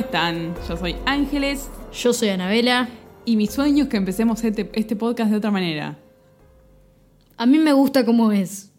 Están? Yo soy Ángeles Yo soy Anabela. y mi sueño es que empecemos este, este podcast de otra manera. A mí me gusta cómo es.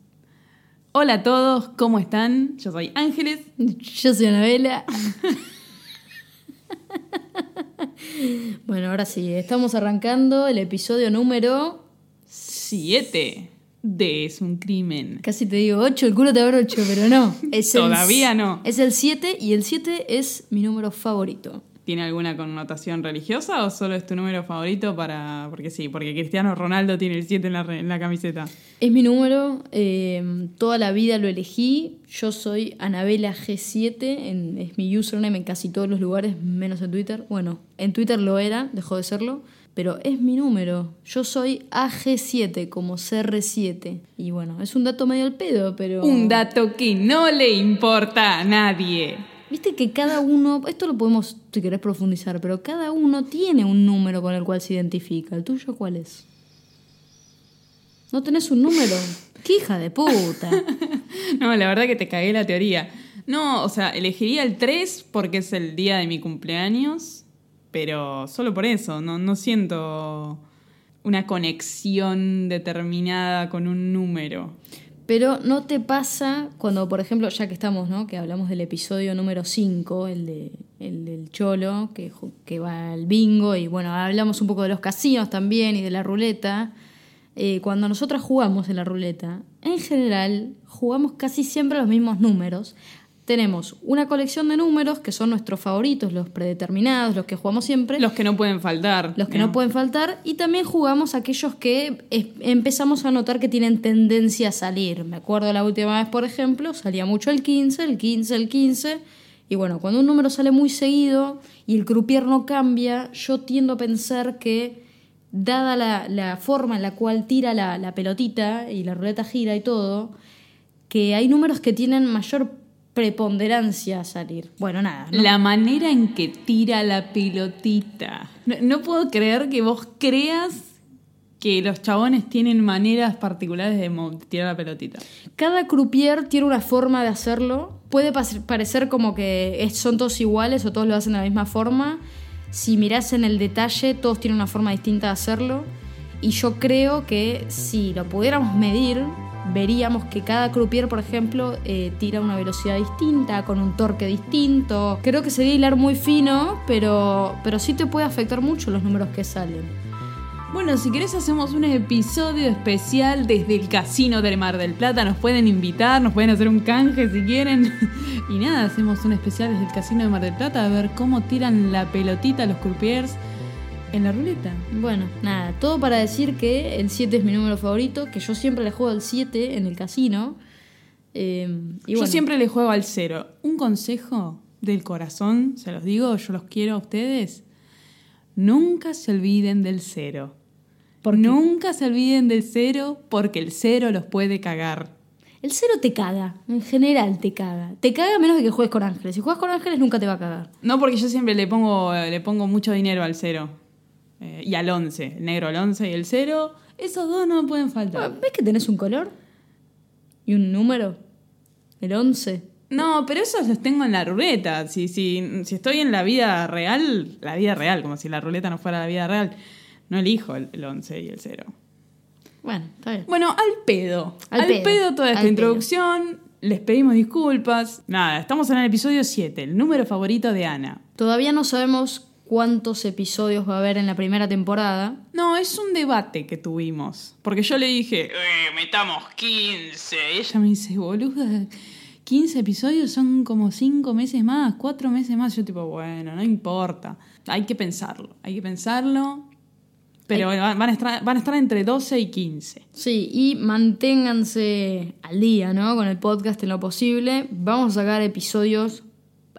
Hola a todos, ¿cómo están? Yo soy Ángeles. Yo soy Anabela. bueno, ahora sí, estamos arrancando el episodio número. Siete de Es un crimen. Casi te digo 8, el culo te abre 8, pero no. Es el- Todavía no. Es el 7 y el 7 es mi número favorito. ¿Tiene alguna connotación religiosa o solo es tu número favorito para...? Porque sí, porque Cristiano Ronaldo tiene el 7 en la, en la camiseta. Es mi número, eh, toda la vida lo elegí. Yo soy Anabela G7, en- es mi username en casi todos los lugares, menos en Twitter. Bueno, en Twitter lo era, dejó de serlo, pero es mi número. Yo soy AG7, como CR7. Y bueno, es un dato medio al pedo, pero... Un dato que no le importa a nadie. Viste que cada uno, esto lo podemos, si querés profundizar, pero cada uno tiene un número con el cual se identifica. ¿El tuyo cuál es? ¿No tenés un número? ¡Qué hija de puta! No, la verdad que te cagué la teoría. No, o sea, elegiría el 3 porque es el día de mi cumpleaños, pero solo por eso, no, no siento una conexión determinada con un número. Pero no te pasa cuando, por ejemplo, ya que estamos, ¿no? Que hablamos del episodio número 5, el, de, el del Cholo, que, que va al bingo, y bueno, hablamos un poco de los casinos también y de la ruleta. Eh, cuando nosotras jugamos en la ruleta, en general jugamos casi siempre los mismos números. Tenemos una colección de números que son nuestros favoritos, los predeterminados, los que jugamos siempre Los que no pueden faltar. los que no pueden faltar y también jugamos aquellos que empezamos a notar que tienen tendencia a salir. Me acuerdo la última vez, por ejemplo, salía mucho el 15, el 15, el 15. Y bueno, cuando un número sale muy seguido y el croupier no cambia, yo tiendo a pensar que, dada la, la forma en la cual tira la, la pelotita y la ruleta gira y todo, que hay números que tienen mayor preponderancia a salir. Bueno, nada. ¿no? La manera en que tira la pelotita. No, no puedo creer que vos creas que los chabones tienen maneras particulares de tirar la pelotita. Cada croupier tiene una forma de hacerlo. Puede parecer como que son todos iguales o todos lo hacen de la misma forma. Si mirás en el detalle, todos tienen una forma distinta de hacerlo. Y yo creo que si lo pudiéramos medir, veríamos que cada croupier, por ejemplo, eh, tira una velocidad distinta, con un torque distinto. Creo que sería hilar muy fino, pero, pero sí te puede afectar mucho los números que salen. Bueno, si querés hacemos un episodio especial desde el Casino del Mar del Plata. Nos pueden invitar, nos pueden hacer un canje si quieren. Y nada, hacemos un especial desde el Casino del Mar del Plata a ver cómo tiran la pelotita los croupiers en la ruleta. Bueno, nada, todo para decir que el 7 es mi número favorito, que yo siempre le juego al 7 en el casino. Eh, y yo bueno, siempre le juego al cero. Un consejo del corazón, se los digo, yo los quiero a ustedes. Nunca se olviden del cero. ¿Por qué? Nunca se olviden del cero porque el cero los puede cagar. El 0 te caga, en general te caga. Te caga menos de que juegues con ángeles. Si juegas con ángeles nunca te va a cagar. No, porque yo siempre le pongo, le pongo mucho dinero al cero. Eh, y al 11. El negro al 11 y el cero. Esos dos no pueden Ah, faltar. ¿Ves que tenés un color? ¿Y un número? El 11. No, pero esos los tengo en la ruleta. Si, si, si estoy en la vida real, la vida real, como si la ruleta no fuera la vida real, no elijo el, el 11 y el cero. Bueno, está bien. Bueno, al pedo. Al Al, pedo, pedo. toda esta al introducción. Les pedimos disculpas. Nada, estamos en el episodio 7, el número favorito de Ana. Todavía no sabemos cuántos episodios va a haber en la primera temporada. No, es un debate que tuvimos. Porque yo le dije, "Eh, metamos 15. Y ella me dice, boluda, 15 episodios son como 5 meses más, 4 meses más. Yo tipo, bueno, no importa. Hay que pensarlo, hay que pensarlo. Pero bueno, van a, estar, van a estar entre 12 y 15. Sí, y manténganse al día, ¿no? Con el podcast en lo posible. Vamos a sacar episodios,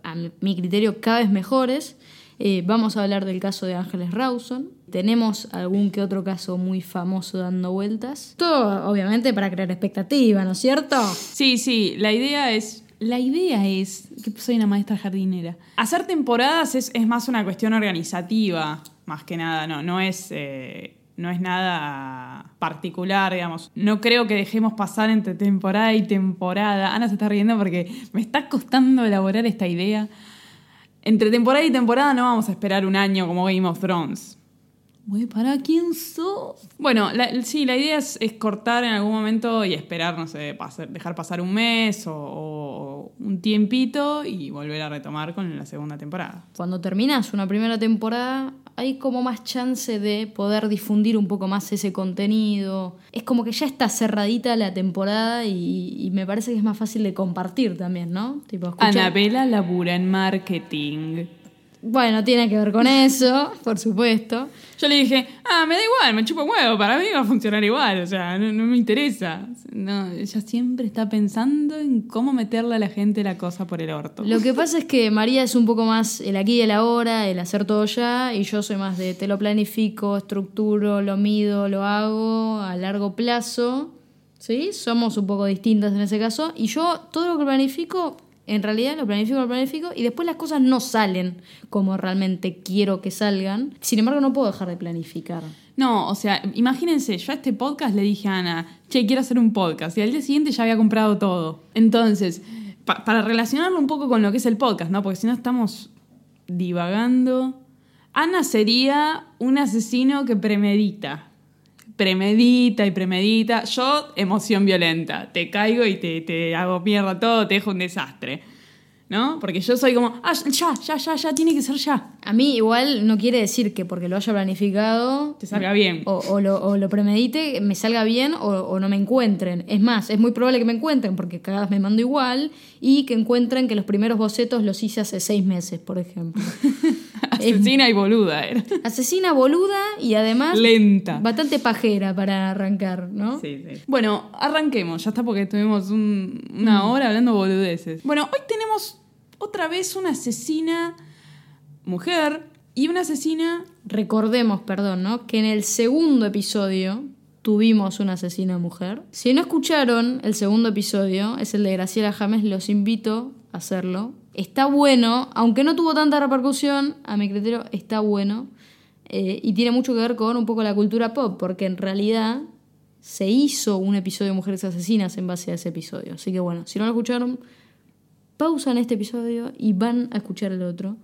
a mi criterio, cada vez mejores. Eh, vamos a hablar del caso de Ángeles Rawson. Tenemos algún que otro caso muy famoso dando vueltas. Todo, obviamente, para crear expectativa, ¿no es cierto? Sí, sí, la idea es. La idea es. que soy una maestra jardinera. Hacer temporadas es, es más una cuestión organizativa, más que nada, no, no es. eh, no es nada particular, digamos. No creo que dejemos pasar entre temporada y temporada. Ana se está riendo porque me está costando elaborar esta idea. Entre temporada y temporada no vamos a esperar un año como Game of Thrones. Güey, ¿para quién sos? Bueno, la- sí, la idea es, es cortar en algún momento y esperar, no sé, pasar- dejar pasar un mes o, o un tiempito y volver a retomar con la segunda temporada. Cuando terminas una primera temporada, hay como más chance de poder difundir un poco más ese contenido. Es como que ya está cerradita la temporada y, y me parece que es más fácil de compartir también, ¿no? Tipo, Anabela labura en marketing. Bueno, tiene que ver con eso, por supuesto. Yo le dije, ah, me da igual, me chupa un huevo, para mí va a funcionar igual, o sea, no, no me interesa. No, ella siempre está pensando en cómo meterle a la gente la cosa por el orto. Lo que pasa es que María es un poco más el aquí y el ahora, el hacer todo ya, y yo soy más de te lo planifico, estructuro, lo mido, lo hago a largo plazo. ¿Sí? Somos un poco distintas en ese caso. Y yo todo lo que planifico, en realidad lo planifico, lo planifico, y después las cosas no salen como realmente quiero que salgan. Sin embargo, no puedo dejar de planificar. No, o sea, imagínense, yo a este podcast le dije a Ana, che, quiero hacer un podcast, y al día siguiente ya había comprado todo. Entonces, pa- para relacionarlo un poco con lo que es el podcast, ¿no? Porque si no estamos divagando. Ana sería un asesino que premedita. Premedita y premedita. Yo, emoción violenta. Te caigo y te, te hago mierda todo, te dejo un desastre. ¿No? Porque yo soy como, ah, ya, ya, ya, ya, tiene que ser ya. A mí igual no quiere decir que porque lo haya planificado Te salga bien. o, o lo, o lo premedite, me salga bien o, o no me encuentren. Es más, es muy probable que me encuentren porque cada vez me mando igual y que encuentren que los primeros bocetos los hice hace seis meses, por ejemplo. Asesina y boluda era. Asesina boluda y además Lenta. bastante pajera para arrancar, ¿no? Sí, sí. Bueno, arranquemos, ya está porque estuvimos un- una hora hablando boludeces. Bueno, hoy tenemos otra vez una asesina mujer y una asesina... Recordemos, perdón, ¿no? Que en el segundo episodio tuvimos una asesina mujer. Si no escucharon el segundo episodio, es el de Graciela James, los invito hacerlo. Está bueno, aunque no tuvo tanta repercusión, a mi criterio está bueno. eh, y tiene mucho que ver con un poco la cultura pop, porque en realidad se hizo un episodio de Mujeres Asesinas en base a ese episodio. Así que bueno, si no lo escucharon, pausan este episodio y van a escuchar el otro.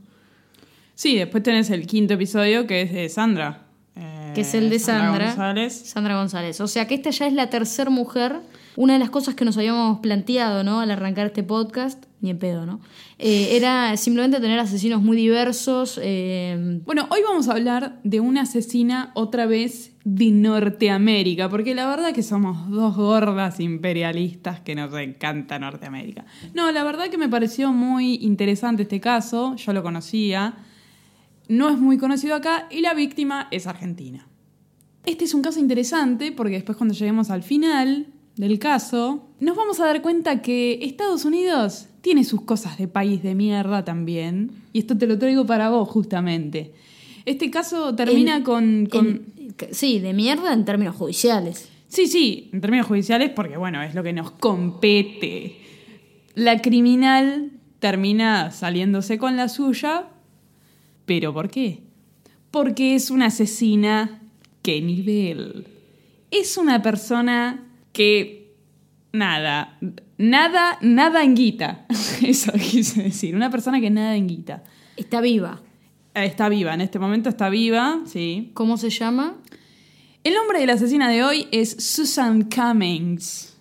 Sí, después tenés el quinto episodio que es de Sandra. eh, que es el de Sandra. González. Sandra González. O sea que esta ya es la tercera mujer. Una de las cosas que nos habíamos planteado, ¿no? Al arrancar este podcast, ni en pedo, ¿no? Eh, era simplemente tener asesinos muy diversos. eh, Bueno, hoy vamos a hablar de una asesina otra vez de Norteamérica, porque la verdad que somos dos gordas imperialistas que nos encanta Norteamérica. No, la verdad que me pareció muy interesante este caso, yo lo conocía, no es muy conocido acá y la víctima es argentina. Este es un caso interesante porque después cuando lleguemos al final del caso, nos vamos a dar cuenta que Estados Unidos tiene sus cosas de país de mierda también. Y esto te lo traigo para vos justamente. Este caso termina en- con... con- en- que- sí, de mierda en términos judiciales. Sí, sí, en términos judiciales, porque bueno, es lo que nos compete. La criminal termina saliéndose con la suya, pero ¿por qué? Porque es una asesina que nivel. Es una persona que nada, nada, nada en guita. Eso quise decir, una persona que nada en guita. Está viva. Eh, Está viva, en este momento está viva, sí. ¿Cómo se llama? El nombre de la asesina de hoy es Susan Cummings.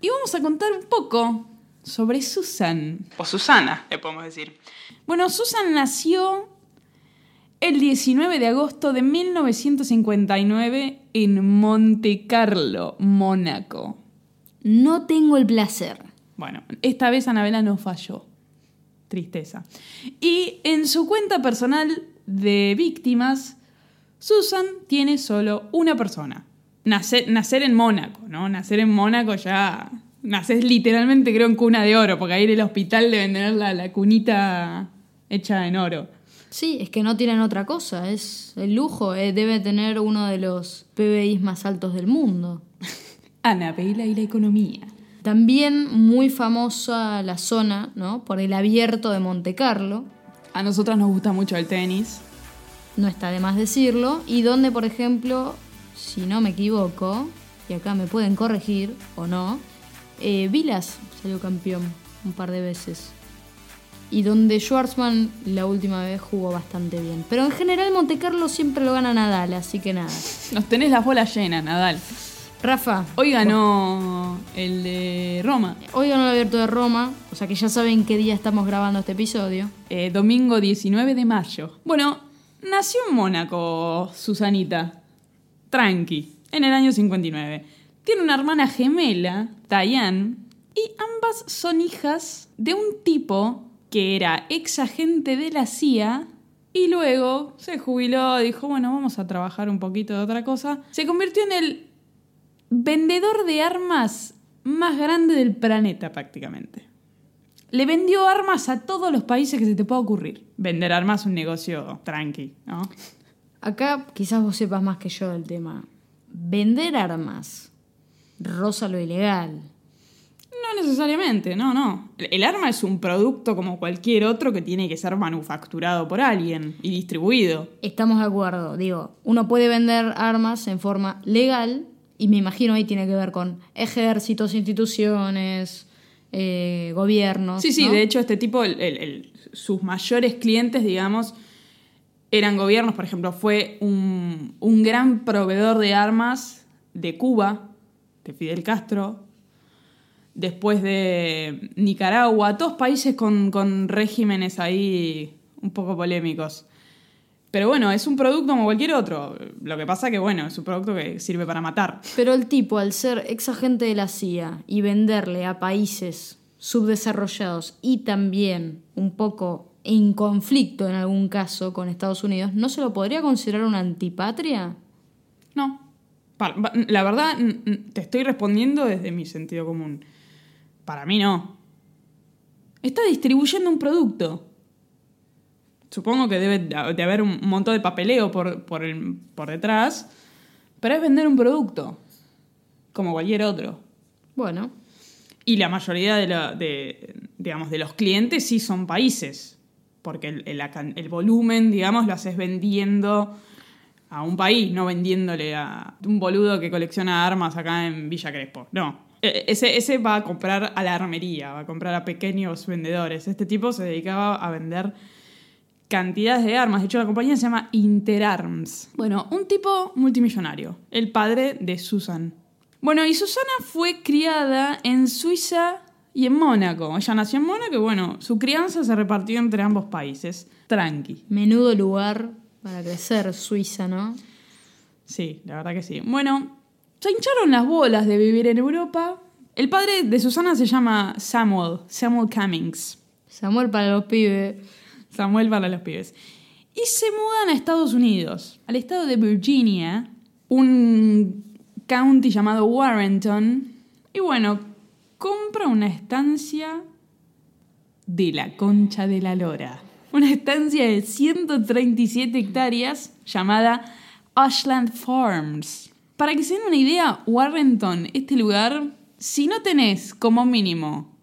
Y vamos a contar un poco sobre Susan. O Susana, le podemos decir. Bueno, Susan nació el 19 de agosto de 1959 en Monte Carlo, Mónaco. No tengo el placer. Bueno, esta vez Anabela no falló. Tristeza. Y en su cuenta personal de víctimas, Susan tiene solo una persona. Nacer, nacer en Mónaco, ¿no? Nacer en Mónaco ya... Naces literalmente, creo, en cuna de oro, porque ahí en el hospital deben tener la, la cunita hecha en oro. Sí, es que no tienen otra cosa, es el lujo, eh, debe tener uno de los PBIs más altos del mundo. Anabela y la economía. También muy famosa la zona, ¿no? Por el abierto de Monte Carlo, A nosotras nos gusta mucho el tenis. no está de más decirlo, y donde, por ejemplo, si no me equivoco, y acá me pueden corregir o no, eh, Vilas salió campeón un par de veces. Y donde Schwarzman la última vez jugó bastante bien. Pero en general Monte Carlo siempre lo gana Nadal, así que nada. Nos tenés las bolas llenas, Nadal. Rafa, Hoy ganó el de Roma. hoy ganó el abierto de Roma, o sea que ya saben qué día estamos grabando este episodio. Eh, domingo 19 de mayo. Bueno, nació en Mónaco, Susanita. Tranqui, en el año 59. Tiene una hermana gemela, Diane, y ambas son hijas de un tipo que era ex agente de la CIA y luego se jubiló, dijo, bueno, vamos a trabajar un poquito de otra cosa. Se convirtió en el vendedor de armas más grande del planeta prácticamente. Le vendió armas a todos los países que se te pueda ocurrir. Vender armas es un negocio tranqui, ¿no? Acá quizás vos sepas más que yo del tema. Vender armas roza lo ilegal. No necesariamente, no, no. El arma es un producto como cualquier otro que tiene que ser manufacturado por alguien y distribuido. Estamos de acuerdo, digo, uno puede vender armas en forma legal y me imagino ahí tiene que ver con ejércitos, instituciones, eh, gobiernos. Sí, sí, ¿no? de hecho este tipo, el- el- el- sus mayores clientes, digamos, eran gobiernos. Por ejemplo, fue un, un gran proveedor de armas de Cuba, de Fidel Castro, después de Nicaragua, todos países con, con regímenes ahí un poco polémicos. Pero bueno, es un producto como cualquier otro. Lo que pasa que, bueno, es un producto que sirve para matar. Pero el tipo, al ser ex agente de la CIA y venderle a países subdesarrollados y también un poco en conflicto en algún caso con Estados Unidos, ¿no se lo podría considerar una antipatria? No. La verdad, te estoy respondiendo desde mi sentido común. Para mí no. Está distribuyendo un producto. Supongo que debe de haber un montón de papeleo por, por, el- por detrás, pero es vender un producto, como cualquier otro. Bueno, Y la mayoría de, la- de, digamos, de los clientes sí son países, porque el, el volumen, digamos, lo haces vendiendo a un país, no vendiéndole a un boludo que colecciona armas acá en Villa Crespo. No. E- Ese, ese va a comprar a la armería, va a comprar a pequeños vendedores. Este tipo se dedicaba a vender cantidades de armas. De hecho, la compañía se llama Interarms. Bueno, un tipo multimillonario, el padre de Susan. Bueno, y Susana fue criada en Suiza y en Mónaco. Ella nació en Mónaco y bueno, su crianza se repartió entre ambos países. Tranqui. menudo lugar para crecer Suiza, ¿no? Sí, la verdad que sí. Bueno, se hincharon las bolas de vivir en Europa. El padre de Susana se llama Samuel, Samuel Cummings. Samuel para los pibes. Samuel para los pibes. Y se mudan a Estados Unidos, al estado de Virginia, un county llamado Warrenton. Y bueno, compra una estancia de la concha de la lora. Una estancia de 137 hectáreas llamada Ashland Farms. Para que se den una idea, Warrenton, este lugar, si no tenés como mínimo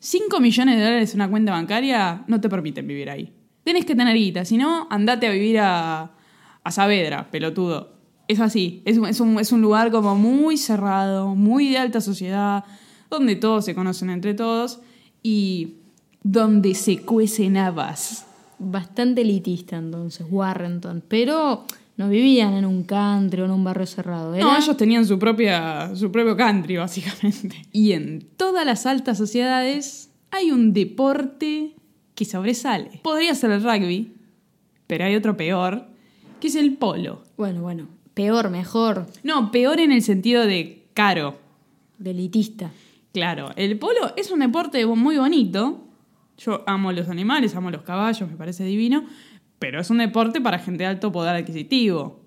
5 millones de dólares en una cuenta bancaria no te permiten vivir ahí. Tenés que tener guita, si no, andate a vivir a, a Saavedra, pelotudo. Es así, es, es un, es un lugar como muy cerrado, muy de alta sociedad, donde todos se conocen entre todos y donde se cuecen habas. Bastante elitista entonces, Warrenton. Pero no vivían en un country o en un barrio cerrado. Era No, ellos tenían su, propia, su propio country, básicamente. Y en todas las altas sociedades hay un deporte que sobresale. Podría ser el rugby, pero hay otro peor, que es el polo. Bueno, bueno. Peor, mejor. No, peor en el sentido de caro. De elitista. Claro, el polo es un deporte muy bonito. Yo amo los animales, amo los caballos, me parece divino, pero es un deporte para gente de alto poder adquisitivo.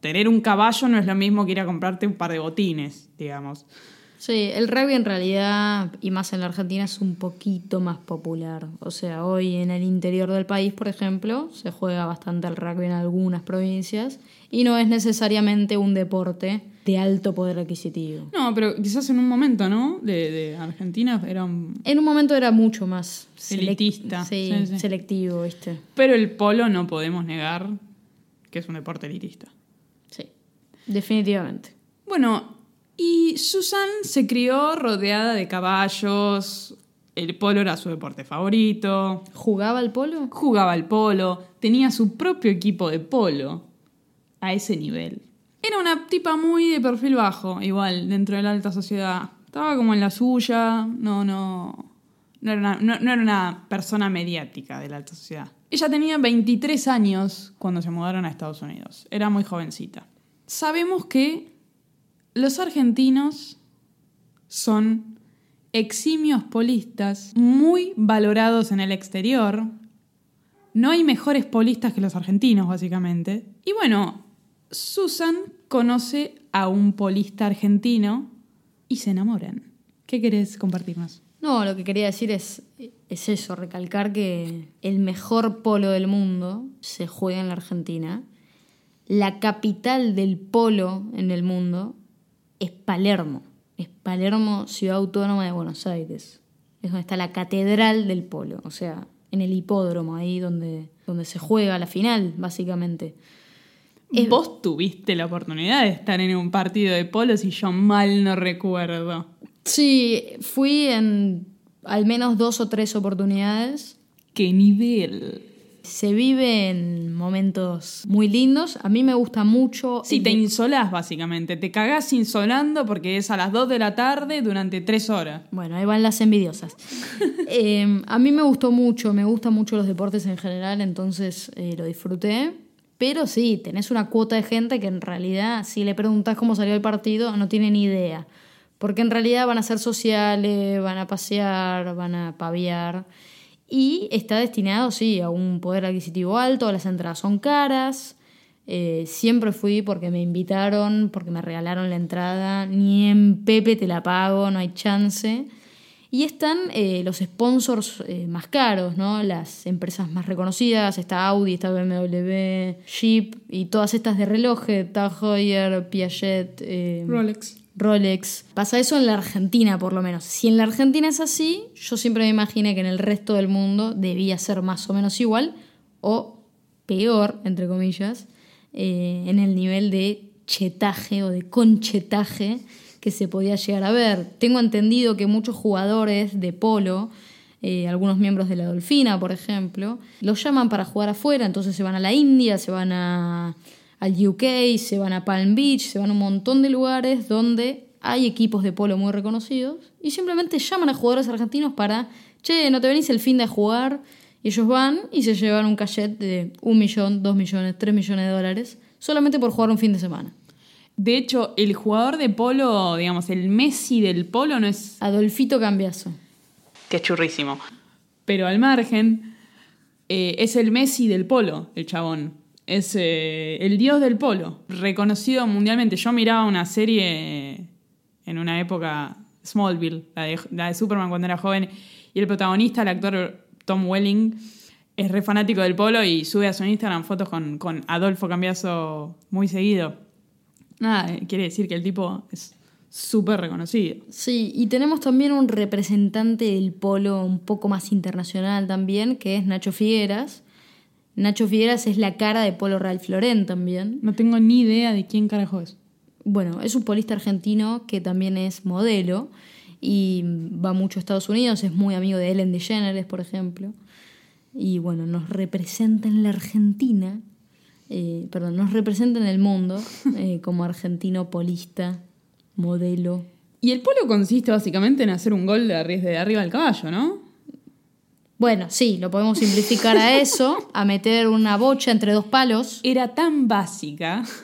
Tener un caballo no es lo mismo que ir a comprarte un par de botines, digamos. Sí, el rugby en realidad, y más en la Argentina, es un poquito más popular. O sea, hoy en el interior del país, por ejemplo, se juega bastante el rugby en algunas provincias y no es necesariamente un deporte de alto poder adquisitivo. No, pero quizás en un momento, ¿no? De, de Argentina era un... En un momento era mucho más Elitista, sí, sí, sí. selectivo, ¿viste? Pero el polo no podemos negar que es un deporte elitista. Sí, definitivamente. Bueno, y Susan se crió rodeada de caballos, el polo era su deporte favorito, ¿Jugaba al polo? jugaba al polo, tenía su propio equipo de polo, a ese nivel. Era una tipa muy de perfil bajo, igual, dentro de la alta sociedad. Estaba como en la suya, no, no, no era una, no- era una persona mediática de la alta sociedad. Ella tenía 23 años cuando se mudaron a Estados Unidos, era muy jovencita. Sabemos que los argentinos son eximios polistas, muy valorados en el exterior. No hay mejores polistas que los argentinos, básicamente. Y bueno, Susan conoce a un polista argentino y se enamoran. ¿Qué querés compartirnos? No, lo que quería decir es, es eso, recalcar que el mejor polo del mundo se juega en la Argentina. La capital del polo en el mundo es Palermo. Es Palermo, ciudad autónoma de Buenos Aires. Es donde está la catedral del polo, o sea, en el hipódromo, ahí donde, donde se juega la final, básicamente. Es- Vos tuviste la oportunidad de estar en un partido de polo, si yo mal no recuerdo. Sí, fui en al menos dos o tres oportunidades. ¡Qué nivel! Se vive en momentos muy lindos. A mí me gusta mucho. Sí, el te insolás básicamente. Te cagás insolando porque es a las 2 de la tarde durante 3 horas. Bueno, ahí van las envidiosas. Eh, a mí me gustó mucho, me gustan mucho los deportes en general, entonces eh, lo disfruté. Pero sí, tenés una cuota de gente que en realidad, si le preguntás cómo salió el partido, no tiene ni idea. Porque en realidad van a ser sociales, van a pasear, van a paviar. Y está destinado, sí, a un poder adquisitivo alto, las entradas son caras. Eh, siempre fui porque me invitaron, porque me regalaron la entrada. Ni en Pepe te la pago, no hay chance. Y están eh, los sponsors eh, más caros, ¿no? Las empresas más reconocidas. Está Audi, está BMW, Jeep y todas estas de relojes. Tag Heuer, Piaget, eh, Rolex. Rolex. Pasa eso en la Argentina, por lo menos. Si en la Argentina es así, yo siempre me imaginé que en el resto del mundo debía ser más o menos igual o peor, entre comillas, en el nivel de chetaje o de conchetaje que se podía llegar a ver. Tengo entendido que muchos jugadores de polo, eh, algunos miembros de la Dolfina, por ejemplo, los llaman para jugar afuera, entonces se van a la India, se van a, al UK, se van a Palm Beach, se van a un montón de lugares donde hay equipos de polo muy reconocidos y simplemente llaman a jugadores argentinos para, che, ¿no te venís el fin de jugar? Y ellos van y se llevan un cachet de un millón, dos millones, tres millones de dólares solamente por jugar un fin de semana. De hecho, el jugador de polo, digamos, el Messi del polo no es... Adolfito Cambiazo. Que es churrísimo. Pero al margen, eh, es el Messi del polo, el chabón. Es eh, el dios del polo, reconocido mundialmente. Yo miraba una serie en una época, Smallville, la de, la de Superman cuando era joven, y el protagonista, el actor Tom Welling, es re fanático del polo y sube a su Instagram fotos con, con Adolfo Cambiazo muy seguido. Nada, quiere decir que el tipo es súper reconocido. Sí, y tenemos también un representante del polo un poco más internacional también, que es Nacho Figueras. Nacho Figueras es la cara de Polo Ralph Lauren también. No tengo ni idea de quién carajo es. Bueno, es un polista argentino que también es modelo y va mucho a Estados Unidos, es muy amigo de Ellen DeGeneres, por ejemplo. Y bueno, nos representa en la Argentina, eh, perdón, nos representa en el mundo eh, como argentino polista, modelo. Y el polo consiste básicamente en hacer un gol de, de arriba del caballo, ¿no? Bueno, sí, lo podemos simplificar a eso, a meter una bocha entre dos palos. Era tan básica.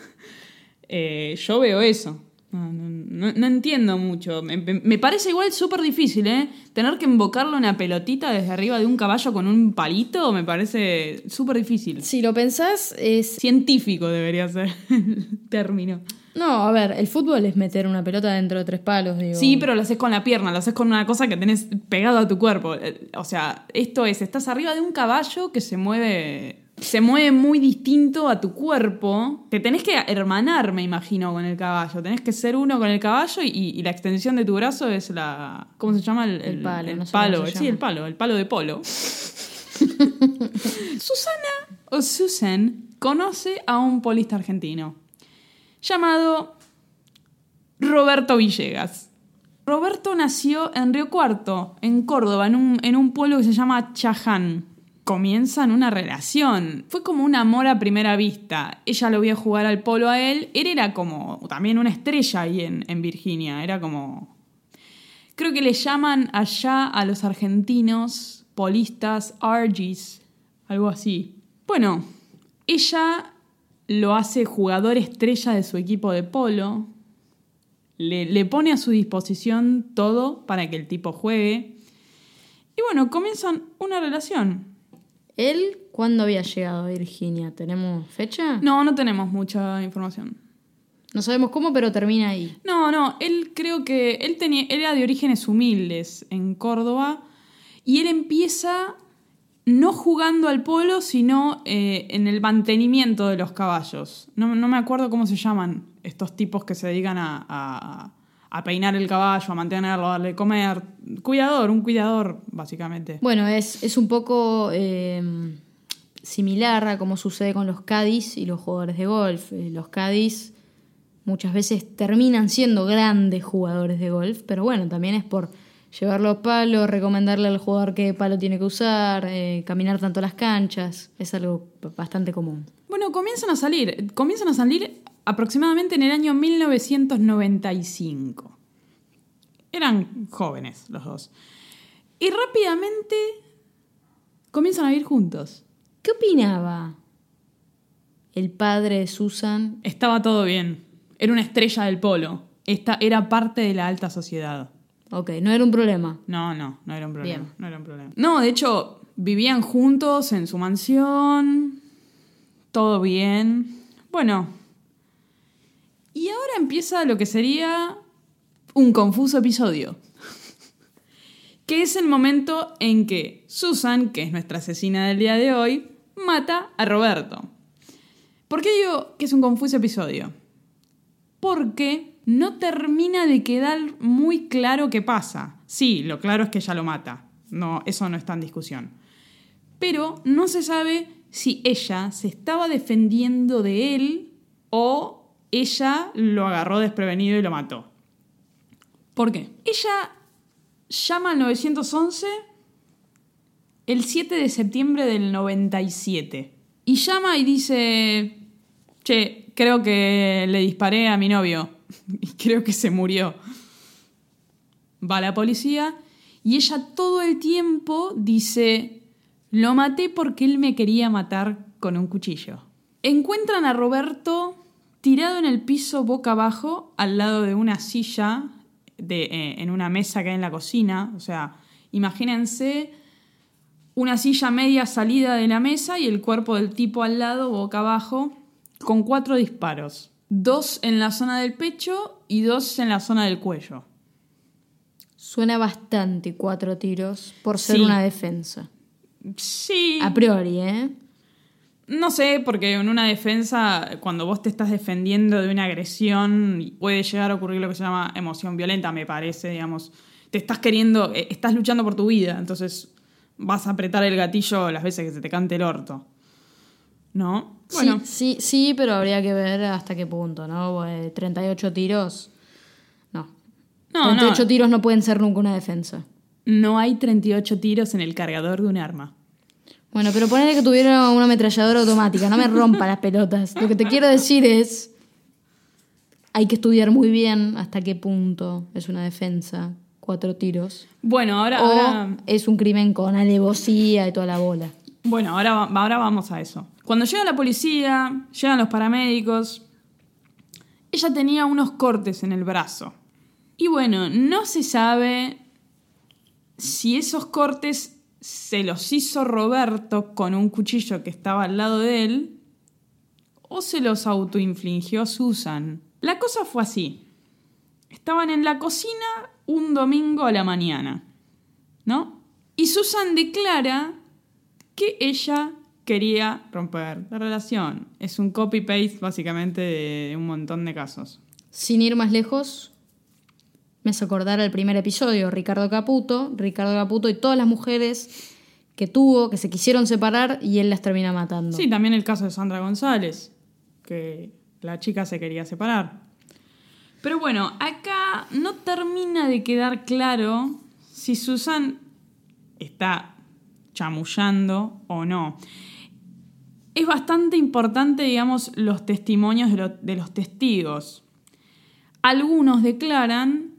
Eh, yo veo eso. No, no- no- entiendo mucho. Me, me- me parece igual súper difícil, ¿eh? Tener que invocarle una pelotita desde arriba de un caballo con un palito me parece súper difícil. Si lo pensás, es... Científico debería ser el término. No, a ver, el fútbol es meter una pelota dentro de tres palos, digo. Sí, pero lo haces con la pierna, lo haces con una cosa que tenés pegado a tu cuerpo. Eh, O sea, esto es, estás arriba de un caballo que se mueve, se mueve muy distinto a tu cuerpo. Te tenés que hermanar, me imagino, con el caballo. Tenés que ser uno con el caballo y, y la extensión de tu brazo es la... ¿Cómo se llama? El, El palo, no sé palo. Sí, llama. el palo, el palo de polo. Susana o Susan conoce a un polista argentino llamado Roberto Villegas. Roberto nació en Río Cuarto, en Córdoba, en un, en un pueblo que se llama Chaján. Comienzan una relación. Fue como un amor a primera vista. Ella lo vio jugar al polo a él. Él era como también una estrella ahí en, en Virginia. Era como Creo que le llaman allá a los argentinos polistas Argies, algo así. Bueno, ella lo hace jugador estrella de su equipo de polo, le, le pone a su disposición todo para que el tipo juegue. Y bueno, comienzan una relación. ¿Él cuándo había llegado a Virginia? ¿Tenemos fecha? No, no tenemos mucha información. No sabemos cómo, pero termina ahí. No, no, él creo que él tenía, él era de orígenes humildes en Córdoba y él empieza no jugando al polo, sino eh, en el mantenimiento de los caballos. No, no me acuerdo cómo se llaman estos tipos que se dedican a, a- a peinar el caballo, a mantenerlo, a darle comer. Cuidador, un cuidador, básicamente. Bueno, es, es un poco eh, similar a como sucede con los Cádiz y los jugadores de golf. Eh, Los Cádiz muchas veces terminan siendo grandes jugadores de golf, pero bueno, también es por llevarlo a palo, recomendarle al jugador qué palo tiene que usar, eh, caminar tanto las canchas. Es algo bastante común. Bueno, comienzan a salir. Comienzan a salir aproximadamente en el año 1995. Eran jóvenes los dos. Y rápidamente comienzan a vivir juntos. ¿Qué opinaba el padre de Susan? Estaba todo bien. Era una estrella del polo. Esta era parte de la alta sociedad. Ok, no era un problema. No, no, no era un problema. Bien. No era un problema. No, de hecho, vivían juntos en su mansión. Todo bien. Bueno. Y ahora empieza lo que sería un confuso episodio. que es el momento en que Susan, que es nuestra asesina del día de hoy, mata a Roberto. ¿Por qué digo que es un confuso episodio? Porque no termina de quedar muy claro qué pasa. Sí, lo claro es que ella lo mata. No, eso no está en discusión. Pero no se sabe si ella se estaba defendiendo de él o ella lo agarró desprevenido y lo mató. ¿Por qué? Ella llama al 911 el 7 de septiembre del 97 y llama y dice, che, creo que le disparé a mi novio y creo que se murió. Va la policía y ella todo el tiempo dice, lo maté porque él me quería matar con un cuchillo. Encuentran a Roberto tirado en el piso boca abajo al lado de una silla de, eh, en una mesa que hay en la cocina. O sea, imagínense una silla media salida de la mesa y el cuerpo del tipo al lado, boca abajo, con cuatro disparos. Dos en la zona del pecho y dos en la zona del cuello. Suena bastante cuatro tiros por ser Sí. una defensa. Sí. A priori, ¿eh? No sé, porque en una defensa, cuando vos te estás defendiendo de una agresión, puede llegar a ocurrir lo que se llama emoción violenta, me parece, digamos. Te estás queriendo, eh, estás luchando por tu vida, entonces vas a apretar el gatillo las veces que se te cante el orto. ¿No? Bueno, Sí, sí, sí, pero habría que ver hasta qué punto, ¿no? Eh, 38 tiros. No. no, 38 no, tiros no pueden ser nunca una defensa. no hay 38 tiros en el cargador de un arma. Bueno, pero ponele que tuviera una ametralladora automática, no me rompa las pelotas. Lo que te quiero decir es. Hay que estudiar muy bien hasta qué punto es una defensa, cuatro tiros. Bueno, ahora, O ahora es un crimen con alevosía y toda la bola. Bueno, ahora, ahora vamos a eso. Cuando llega la policía, llegan los paramédicos, ella tenía unos cortes en el brazo. Y bueno, no se sabe si esos cortes se los hizo Roberto con un cuchillo que estaba al lado de él o se los autoinfligió Susan. La cosa fue así. Estaban en la cocina un domingo a la mañana, ¿no? Y Susan declara que ella quería romper la relación. Es un copy-paste básicamente de un montón de casos. Sin ir más lejos, me hace acordar el primer episodio, Ricardo Caputo, Ricardo Caputo y todas las mujeres que tuvo, que se quisieron separar y él las termina matando. Sí, también el caso de Sandra González, que la chica se quería separar. Pero bueno, acá no termina de quedar claro si Susan está chamullando o no. Es bastante importante, digamos, los testimonios de los testigos. Algunos declaran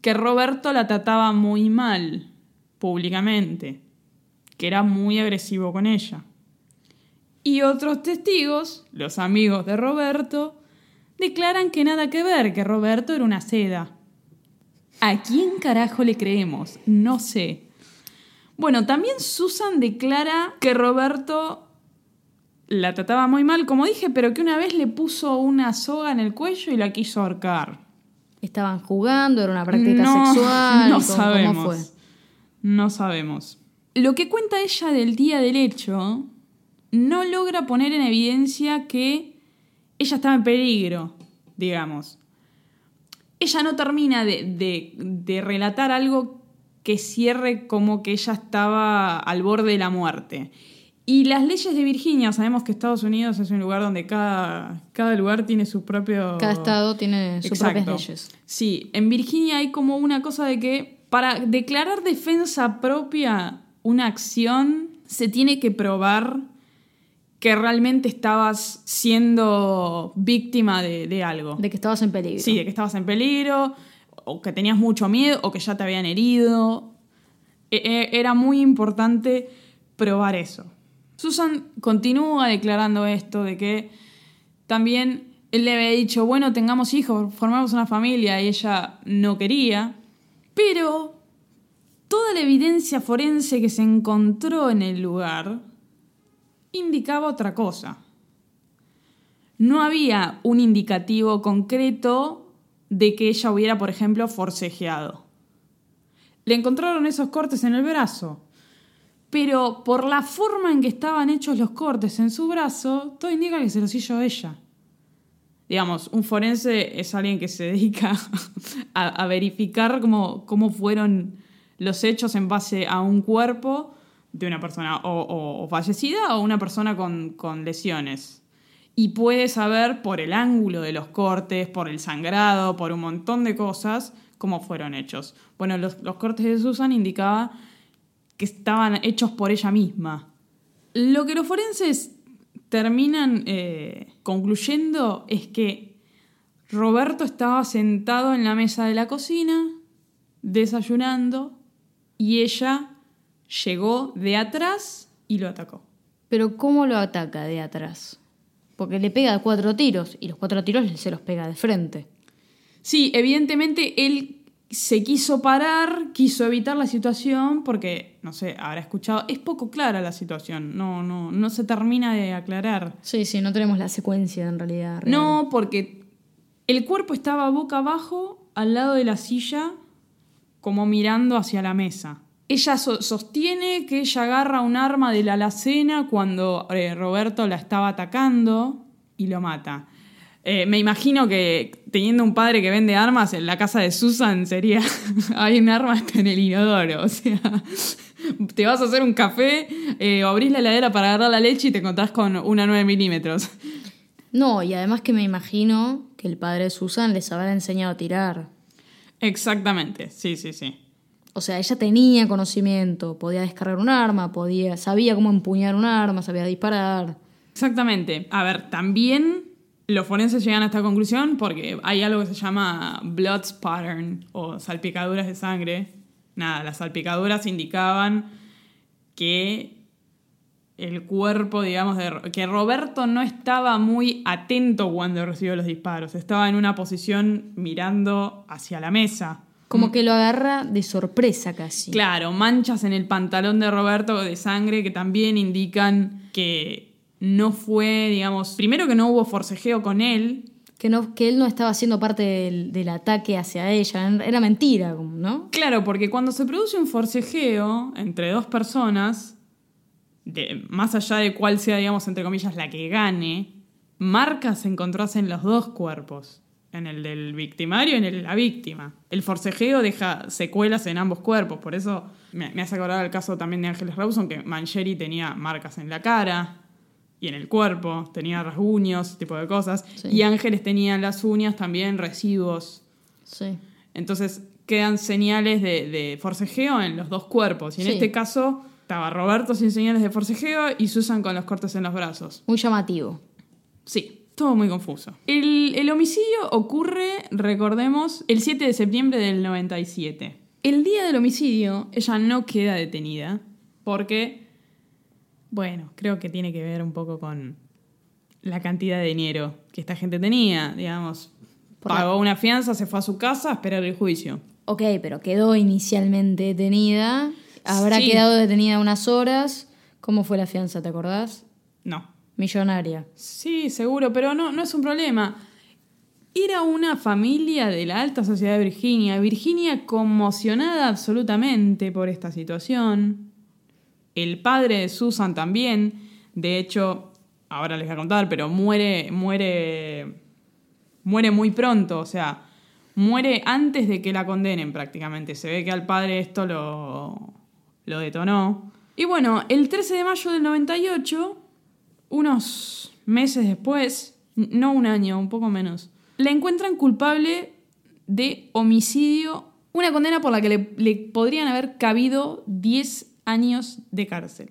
que Roberto la trataba muy mal, públicamente, que era muy agresivo con ella. Y otros testigos, los amigos de Roberto, declaran que nada que ver, que Roberto era una seda. ¿A quién carajo le creemos? No sé. Bueno, también Susan declara que Roberto la trataba muy mal, como dije, pero que una vez le puso una soga en el cuello y la quiso ahorcar. Estaban jugando, era una práctica no, sexual. No ¿cómo- sabemos. ¿Cómo fue? No sabemos. Lo que cuenta ella del día del hecho no logra poner en evidencia que ella estaba en peligro, digamos. Ella no termina de, de- de relatar algo que cierre como que ella estaba al borde de la muerte. Y las leyes de Virginia, sabemos que Estados Unidos es un lugar donde cada, cada lugar tiene su propio... Cada estado tiene sus Exacto. propias leyes. Sí, en Virginia hay como una cosa de que para declarar defensa propia una acción se tiene que probar que realmente estabas siendo víctima de, de algo. De que estabas en peligro. Sí, de que estabas en peligro, o que tenías mucho miedo, o que ya te habían herido. E- e- Era muy importante probar eso. Susan continúa declarando esto de que también él le había dicho, bueno, tengamos hijos, formamos una familia, y ella no quería. Pero toda la evidencia forense que se encontró en el lugar indicaba otra cosa no había un indicativo concreto de que ella hubiera, por ejemplo, forcejeado. Le encontraron esos cortes en el brazo, pero por la forma en que estaban hechos los cortes en su brazo, todo indica que se los hizo ella. Digamos, un forense es alguien que se dedica a, verificar cómo, cómo fueron los hechos en base a un cuerpo de una persona o fallecida o una persona con, con lesiones. Y puede saber por el ángulo de los cortes, por el sangrado, por un montón de cosas, cómo fueron hechos. Bueno, los, los cortes de Susan indicaba que estaban hechos por ella misma. Lo que los forenses terminan eh, concluyendo es que Roberto estaba sentado en la mesa de la cocina, desayunando, y ella llegó de atrás y lo atacó. Pero ¿cómo lo ataca de atrás? Porque le pega cuatro tiros y los cuatro tiros se los pega de frente. Sí, evidentemente él se quiso parar, quiso evitar la situación porque, no sé, habrá escuchado, es poco clara la situación, no, no, no se termina de aclarar. Sí, sí, no tenemos la secuencia en realidad. real. No, porque el cuerpo estaba boca abajo al lado de la silla, como mirando hacia la mesa. Ella so- sostiene que ella agarra un arma de la alacena cuando eh, Roberto la estaba atacando y lo mata. Eh, me imagino que teniendo un padre que vende armas en la casa de Susan sería hay un arma hasta en el inodoro. O sea, te vas a hacer un café, eh, abrís la heladera para agarrar la leche y te encontrás con una 9 milímetros. No, y además que me imagino que el padre de Susan les habrá enseñado a tirar. Exactamente, sí, sí, sí. O sea, ella tenía conocimiento, podía descargar un arma, podía, sabía cómo empuñar un arma, sabía disparar. Exactamente. A ver, también los forenses llegan a esta conclusión porque hay algo que se llama blood pattern o salpicaduras de sangre. Nada, las salpicaduras indicaban que el cuerpo, digamos, de, que Roberto no estaba muy atento cuando recibió los disparos. Estaba en una posición mirando hacia la mesa. Como que lo agarra de sorpresa casi. Claro, manchas en el pantalón de Roberto de sangre que también indican que no fue, digamos, primero que no hubo forcejeo con él, Que, no, que él no estaba siendo parte del, del ataque hacia ella. Era mentira, ¿no? Claro, porque cuando se produce un forcejeo entre dos personas, de, más allá de cuál sea, digamos, entre comillas, la que gane, marcas encontrás en los dos cuerpos. En el del victimario y en el de la víctima. El forcejeo deja secuelas en ambos cuerpos, por eso me, me hace acordar el caso también de Ángeles Rawson, que Mancheri tenía marcas en la cara y en el cuerpo, tenía rasguños, tipo de cosas. Sí. Y Ángeles tenía en las uñas también residuos. Sí. Entonces quedan señales de, de forcejeo en los dos cuerpos. Y en Sí. este caso estaba Roberto sin señales de forcejeo y Susan con los cortes en los brazos. Muy llamativo. Sí, todo muy confuso. El, el homicidio ocurre, recordemos, el 7 de septiembre del 97. El día del homicidio, ella no queda detenida porque, bueno, creo que tiene que ver un poco con la cantidad de dinero que esta gente tenía, digamos. Por la- Pagó una fianza, se fue a su casa a esperar el juicio. Ok, pero quedó inicialmente detenida. Habrá Sí. quedado detenida unas horas. ¿Cómo fue la fianza, te acordás? No. Millonaria. Sí, seguro, pero no, no es un problema. Era una familia de la alta sociedad de Virginia. Virginia conmocionada absolutamente por esta situación. El padre de Susan también. De hecho, ahora les voy a contar, pero muere, muere, muere muy pronto. O sea, muere antes de que la condenen prácticamente. Se ve que al padre esto lo, lo detonó. Y bueno, el 13 de mayo del 98 unos meses después, no un año, un poco menos, la encuentran culpable de homicidio, una condena por la que le, le podrían haber cabido 10 años de cárcel.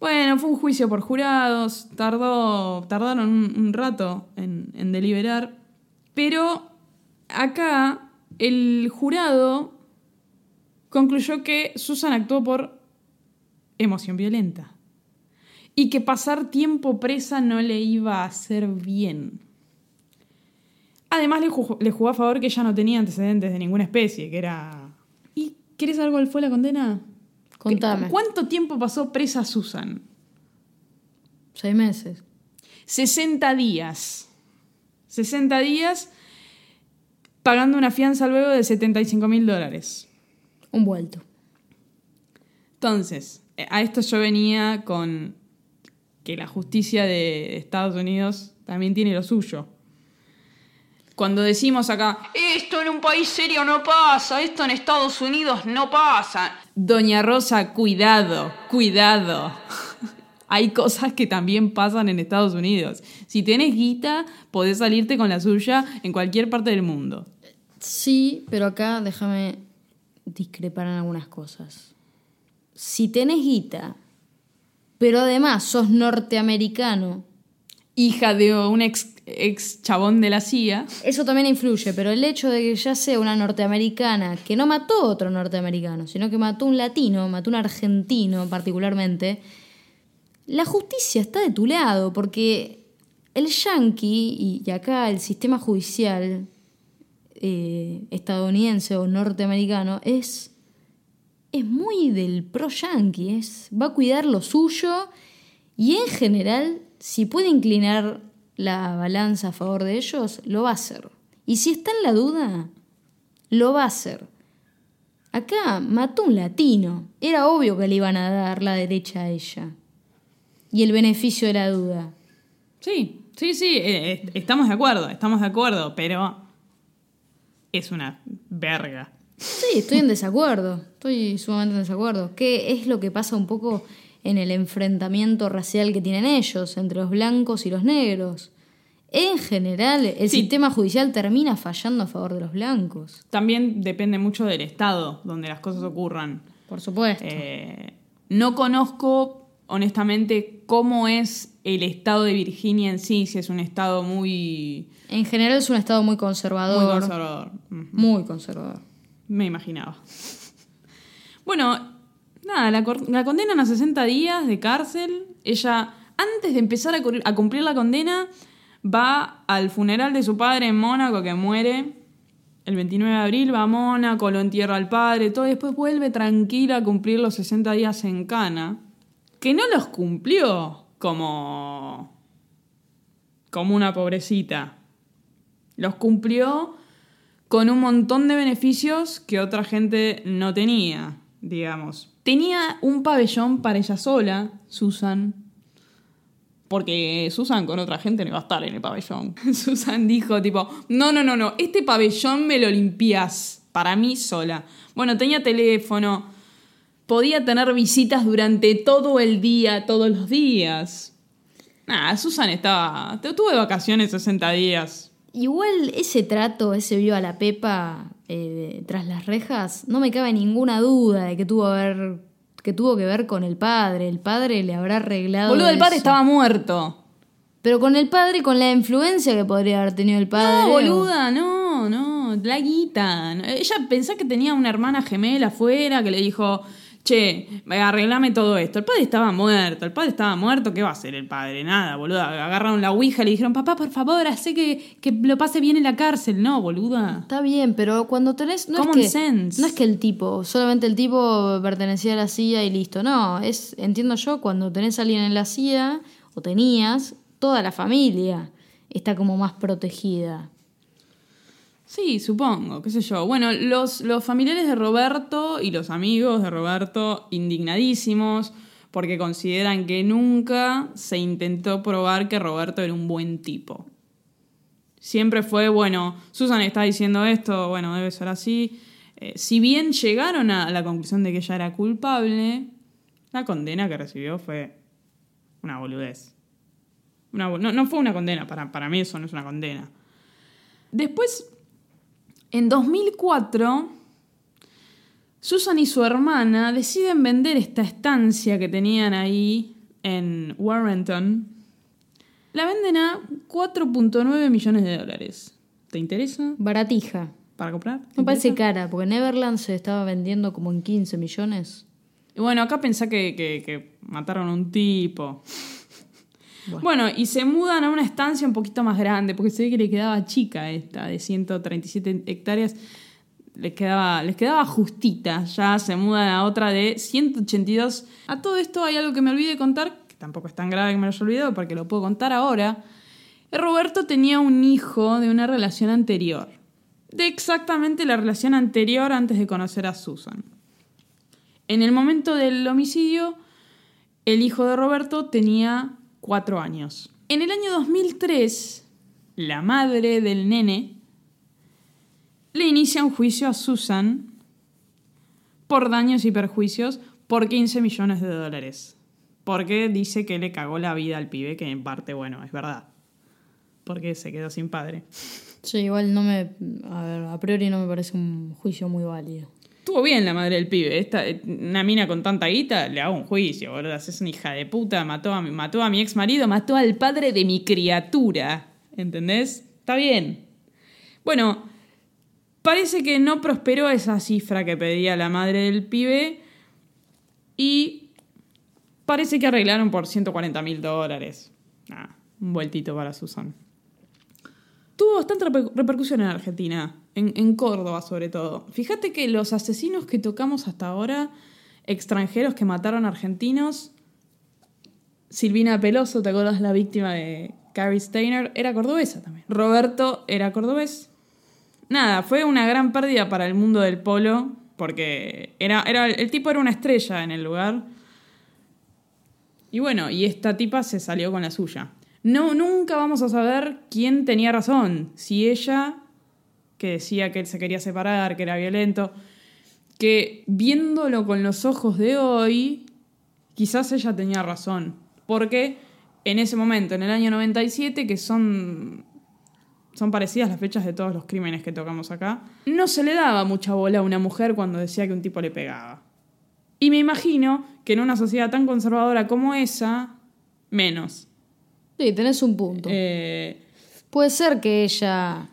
Bueno, fue un juicio por jurados, tardó, tardaron un, rato en, deliberar, pero acá el jurado concluyó que Susan actuó por emoción violenta y que pasar tiempo presa no le iba a hacer bien. Además le jugó a favor que ella no tenía antecedentes de ninguna especie, que era... ¿Y querés saber cuál fue la condena? Contame. ¿Cuánto tiempo pasó presa Susan? Seis meses. 60 días. 60 días pagando una fianza luego de 75 mil dólares. Un vuelto. Entonces, eh, a esto yo venía con que la justicia de Estados Unidos también tiene lo suyo. Cuando decimos acá, esto en un país serio no pasa, esto en Estados Unidos no pasa. Doña Rosa, cuidado, cuidado. Hay cosas que también pasan en Estados Unidos. Si tenés guita, podés salirte con la suya en cualquier parte del mundo. Sí, pero acá déjame discrepar en algunas cosas. Si tenés guita, pero además sos norteamericano, Hija de un ex, ex chabón de la CIA, eso también influye, pero el hecho de que ya sea una norteamericana que no mató a otro norteamericano, sino que mató un latino, mató a un argentino particularmente, la justicia está de tu lado, porque el yanqui y, acá el sistema judicial eh, estadounidense o norteamericano es, es muy del pro yanqui, es, va a cuidar lo suyo y en general, si puede inclinar la balanza a favor de ellos, lo va a hacer. Y si está en la duda, lo va a hacer. Acá mató un latino. Era obvio que le iban a dar la derecha a ella. Y el beneficio de la duda. Sí, sí, sí, eh, eh, estamos de acuerdo, estamos de acuerdo, pero es una verga. Sí, estoy en desacuerdo. Estoy sumamente en desacuerdo. ¿Qué es lo que pasa un poco en el enfrentamiento racial que tienen ellos entre los blancos y los negros? En general, el Sí. sistema judicial termina fallando a favor de los blancos. También depende mucho del estado donde las cosas ocurran. Por supuesto. Eh, no conozco, honestamente, cómo es el estado de Virginia en sí, si es un estado muy, En general es un estado muy muy conservador. conservador. Ujú. Muy conservador. Me imaginaba. Bueno, nada, la, condenan a 60 días de cárcel. Ella, antes de empezar a, a cumplir la condena, va al funeral de su padre en Mónaco, que muere el 29 de abril, va a Mónaco, lo entierra al padre, todo, y después vuelve tranquila a cumplir los 60 días en Cana, que no los cumplió como, como una pobrecita. Los cumplió con un montón de beneficios que otra gente no tenía, digamos. Tenía un pabellón para ella sola, Susan, porque Susan con otra gente no iba a estar en el pabellón. Susan dijo tipo, no, no, no, no, este pabellón me lo limpias para mí sola. Bueno, tenía teléfono, podía tener visitas durante todo el día, todos los días. Nada, Susan estaba, tuve vacaciones 60 días. Igual ese trato, ese vio a la Pepa eh, tras las rejas, no me cabe ninguna duda de que tuvo a ver que tuvo que ver con el padre. El padre le habrá arreglado. Boludo, el padre eso. estaba muerto. Pero con el padre y con la influencia que podría haber tenido el padre. No, boluda, no, no, la guita. Ella pensaba que tenía una hermana gemela afuera que le dijo, che, arreglame todo esto. El padre estaba muerto, el padre estaba muerto, ¿qué va a hacer el padre? Nada, boluda. Agarraron la ouija y le dijeron, papá, por favor, hace que, que lo pase bien en la cárcel. No, boluda. Está bien, pero cuando tenés. No Common es que, sense. No es que el tipo, solamente el tipo pertenecía a la CIA y listo. No, es, entiendo yo, cuando tenés a alguien en la CIA, o tenías, toda la familia está como más protegida. Sí, supongo, qué sé yo. Bueno, los, los familiares de Roberto y los amigos de Roberto indignadísimos porque consideran que nunca se intentó probar que Roberto era un buen tipo. Siempre fue, bueno, Susan está diciendo esto, bueno, debe ser así. Eh, si bien llegaron a la conclusión de que ella era culpable, la condena que recibió fue una boludez. No, no fue una condena, para, para mí eso no es una condena. Después, en 2004, Susan y su hermana deciden vender esta estancia que tenían ahí en Warrenton. La venden a 4.9 millones de dólares. ¿Te interesa Baratija. para comprar? ¿Te Me parece cara, porque Neverland se estaba vendiendo como en 15 millones. Y bueno, acá pensá que, que- que mataron a un tipo. Bueno. Y se mudan a una estancia un poquito más grande, porque se ve que le quedaba chica esta, de 137 hectáreas. Les quedaba, les quedaba justita. Ya se mudan a otra de 182. A todo esto hay algo que me olvidé de contar, que tampoco es tan grave que me lo haya olvidado, porque lo puedo contar ahora. Roberto tenía un hijo de una relación anterior. De exactamente la relación anterior antes de conocer a Susan. En el momento del homicidio, el hijo de Roberto tenía cuatro años. En el año 2003, la madre del nene le inicia un juicio a Susan por daños y perjuicios por 15 millones de dólares. Porque dice que le cagó la vida al pibe, que en parte, bueno, es verdad. Porque se quedó sin padre. Sí, igual no me. A priori no me parece un juicio muy válido. Estuvo bien la madre del pibe. Esta, una mina con tanta guita, le hago un juicio, boludo. Es una hija de puta, mató a mi, mató a mi ex marido, mató al padre de mi criatura. ¿Entendés? Está bien. Bueno, parece que no prosperó esa cifra que pedía la madre del pibe. Y parece que arreglaron por 140 mil dólares. Nada, un vueltito para Susan. Tuvo bastante reper- repercusión en Argentina, en, Córdoba sobre todo. Fíjate que los asesinos que tocamos hasta ahora, extranjeros que mataron argentinos, Silvina Peloso, ¿te acuerdas la víctima de Carrie Steiner? Era cordobesa también. Roberto era cordobés. Nada, fue una gran pérdida para el mundo del polo, porque era, era, el tipo era una estrella en el lugar. Y bueno, y esta tipa se salió con la suya. No, nunca vamos a saber quién tenía razón. Si ella, que decía que él se quería separar, que era violento, que viéndolo con los ojos de hoy, quizás ella tenía razón. Porque en ese momento, en el año 97, que son, son parecidas las fechas de todos los crímenes que tocamos acá, no se le daba mucha bola a una mujer cuando decía que un tipo le pegaba. Y me imagino que en una sociedad tan conservadora como esa, menos. Sí, tenés un punto. Eh, Puede ser que ella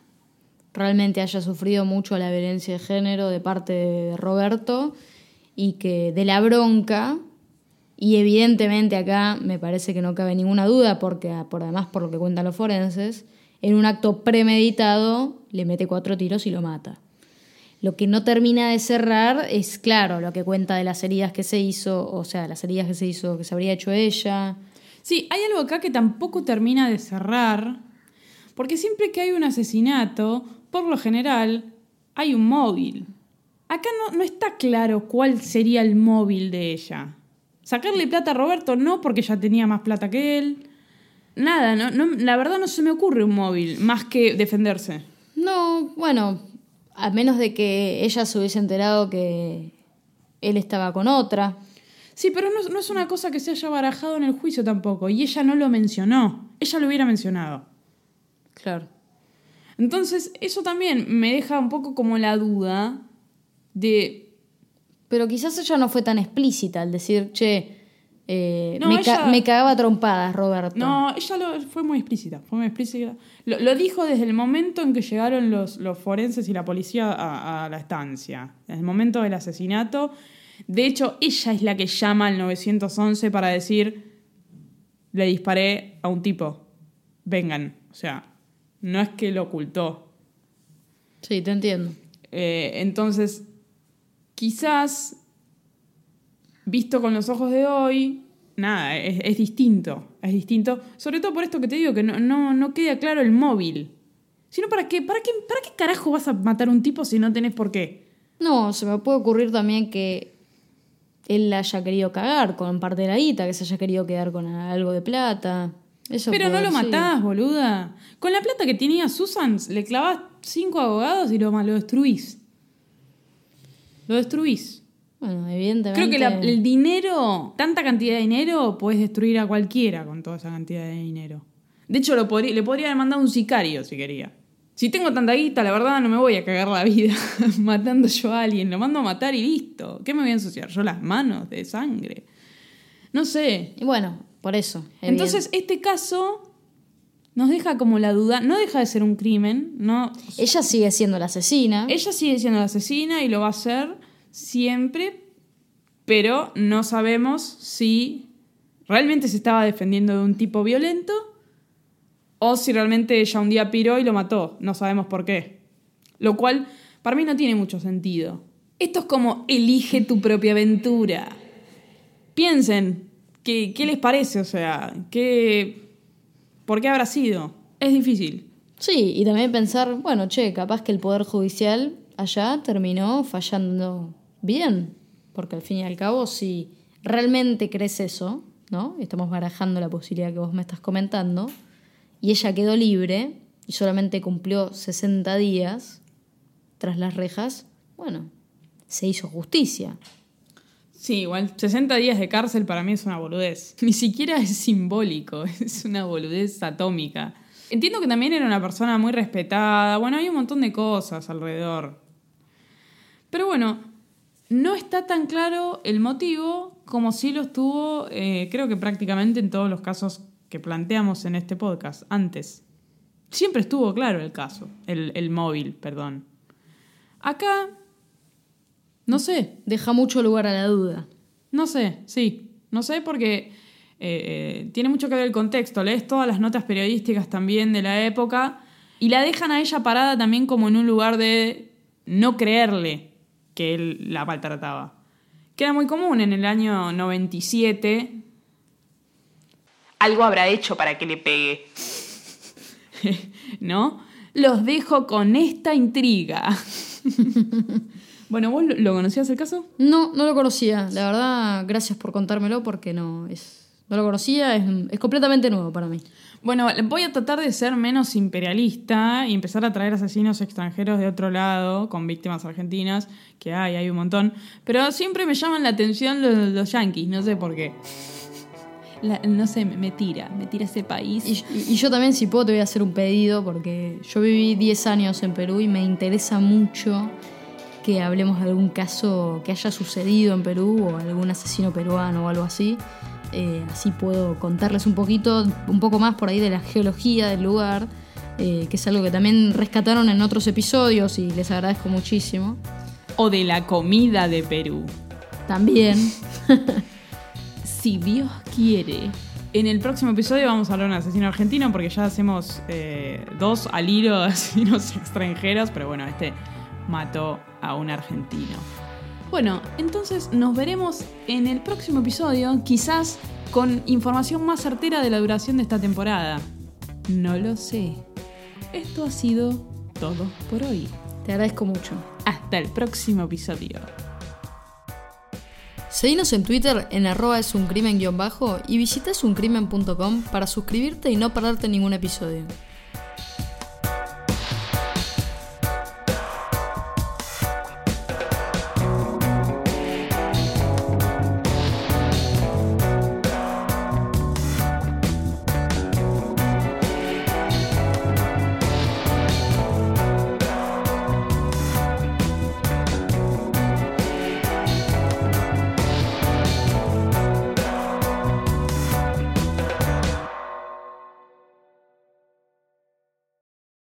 realmente haya sufrido mucho la violencia de género de parte de Roberto y que de la bronca, y evidentemente acá me parece que no cabe ninguna duda, porque por además por lo que cuentan los forenses, en un acto premeditado le mete cuatro tiros y lo mata. Lo que no termina de cerrar es, claro, lo que cuenta de las heridas que se hizo, o sea, las heridas que se hizo, que se habría hecho ella. sí, hay algo acá que tampoco termina de cerrar, Porque siempre que hay un asesinato, por lo general, hay un móvil. Acá no, no está claro cuál sería el móvil de ella. Sacarle plata a Roberto no, porque ya tenía más plata que él. Nada, no, no, la verdad no se me ocurre un móvil, más que defenderse. No, bueno, a menos de que ella se hubiese enterado que él estaba con otra. Sí, pero no, no es una cosa que se haya barajado en el juicio tampoco. Y ella no lo mencionó. Ella lo hubiera mencionado. Claro. Entonces, eso también me deja un poco como la duda de. Pero quizás ella no fue tan explícita al decir, che, eh, No, me, ca- ella- me cagaba trompadas, Roberto. No, ella lo, fue muy explícita. Fue muy explícita. Lo, lo dijo desde el momento en que llegaron los, los forenses y la policía a, a la estancia. En el momento del asesinato. De hecho, ella es la que llama al 911 para decir: Le disparé a un tipo. Vengan. O sea, no es que lo ocultó. Sí, te entiendo. Eh, entonces, quizás, visto con los ojos de hoy, nada, es, es distinto. Es distinto. Sobre todo por esto que te digo, que no, no, no queda claro el móvil. Si no, ¿para qué? ¿Para qué? ¿Para qué carajo vas a matar a un tipo si no tenés por qué? No, se me puede ocurrir también que él la haya querido cagar con parte de la guita, que se haya querido quedar con algo de plata. Eso Pero no lo sí. matás, boluda. Con la plata que tenía Susan, le clavás cinco abogados y lo, lo destruís. Lo destruís. Bueno, evidentemente. Creo que la- el dinero, tanta cantidad de dinero, puedes destruir a cualquiera con toda esa cantidad de dinero. De hecho, lo podría- le podría haber mandado un sicario si quería. Si tengo tanta guita, la verdad no me voy a cagar la vida matando yo a alguien. Lo mando a matar y listo. ¿Qué me voy a ensuciar? Yo las manos de sangre. No sé. Y bueno, por eso. Entonces, este caso nos deja como la duda. No deja de ser un crimen. No, ella sigue siendo la asesina. ella sigue siendo la asesina y lo va a hacer siempre, pero no sabemos si realmente se estaba defendiendo de un tipo violento o si realmente ella un día piró y lo mató. No sabemos por qué. Lo cual para mí no tiene mucho sentido. Esto es como elige tu propia aventura. Piensen, ¿qué, les parece? O sea, ¿qué, ¿por qué habrá sido? Es difícil. Sí, y también pensar, bueno, che, capaz que el Poder Judicial allá terminó fallando bien. Porque al fin y al cabo, si realmente crees eso, ¿no? Estamos barajando la posibilidad que vos me estás comentando, y ella quedó libre y solamente cumplió 60 días tras las rejas, bueno, se hizo justicia. Sí, igual 60 días de cárcel para mí es una boludez. Ni siquiera es simbólico, es una boludez atómica. Entiendo que también era una persona muy respetada, bueno, hay un montón de cosas alrededor. Pero bueno, no está tan claro el motivo como sí lo estuvo, eh, creo que prácticamente en todos los casos que planteamos en este podcast antes. Siempre estuvo claro el caso, el, el móvil, perdón. Acá, no sé, Deja mucho lugar a la duda. no sé, sí. No sé porque eh, tiene mucho que ver el contexto. Lees todas las notas periodísticas también de la época y la dejan a ella parada también como en un lugar de no creerle que él la maltrataba. Que era muy común en el año 97. Algo habrá hecho para que le pegue. ¿No? Los dejo con esta intriga. bueno, ¿vos lo- conocías el caso? No, no lo conocía. La verdad, gracias por contármelo porque no es. No lo conocía, es, es completamente nuevo para mí. Bueno, voy a tratar de ser menos imperialista y empezar a traer asesinos extranjeros de otro lado, con víctimas argentinas, que hay, hay un montón. Pero siempre me llaman la atención los, los yanquis, no sé por qué. La- no sé, me, me tira, me tira ese país. Y, y- y yo también, si puedo, te voy a hacer un pedido porque yo viví 10 años en Perú y me interesa mucho que hablemos de algún caso que haya sucedido en Perú o algún asesino peruano o algo así. Eh, así puedo contarles un poquito, un poco más por ahí de la geología del lugar, eh, que es algo que también rescataron en otros episodios y les agradezco muchísimo. O de la comida de Perú. También. Si Dios quiere. En el próximo episodio vamos a hablar de un asesino argentino porque ya hacemos eh, dos al hilo de asesinos extranjeros, pero bueno, este mató a un argentino. Bueno, entonces nos veremos en el próximo episodio, quizás con información más certera de la duración de esta temporada. No lo sé. Esto ha sido todo por hoy. Te agradezco mucho. Hasta el próximo episodio. Seguinos en Twitter en arroba es un crimen bajo y visita esuncrimen.com para suscribirte y no perderte ningún episodio.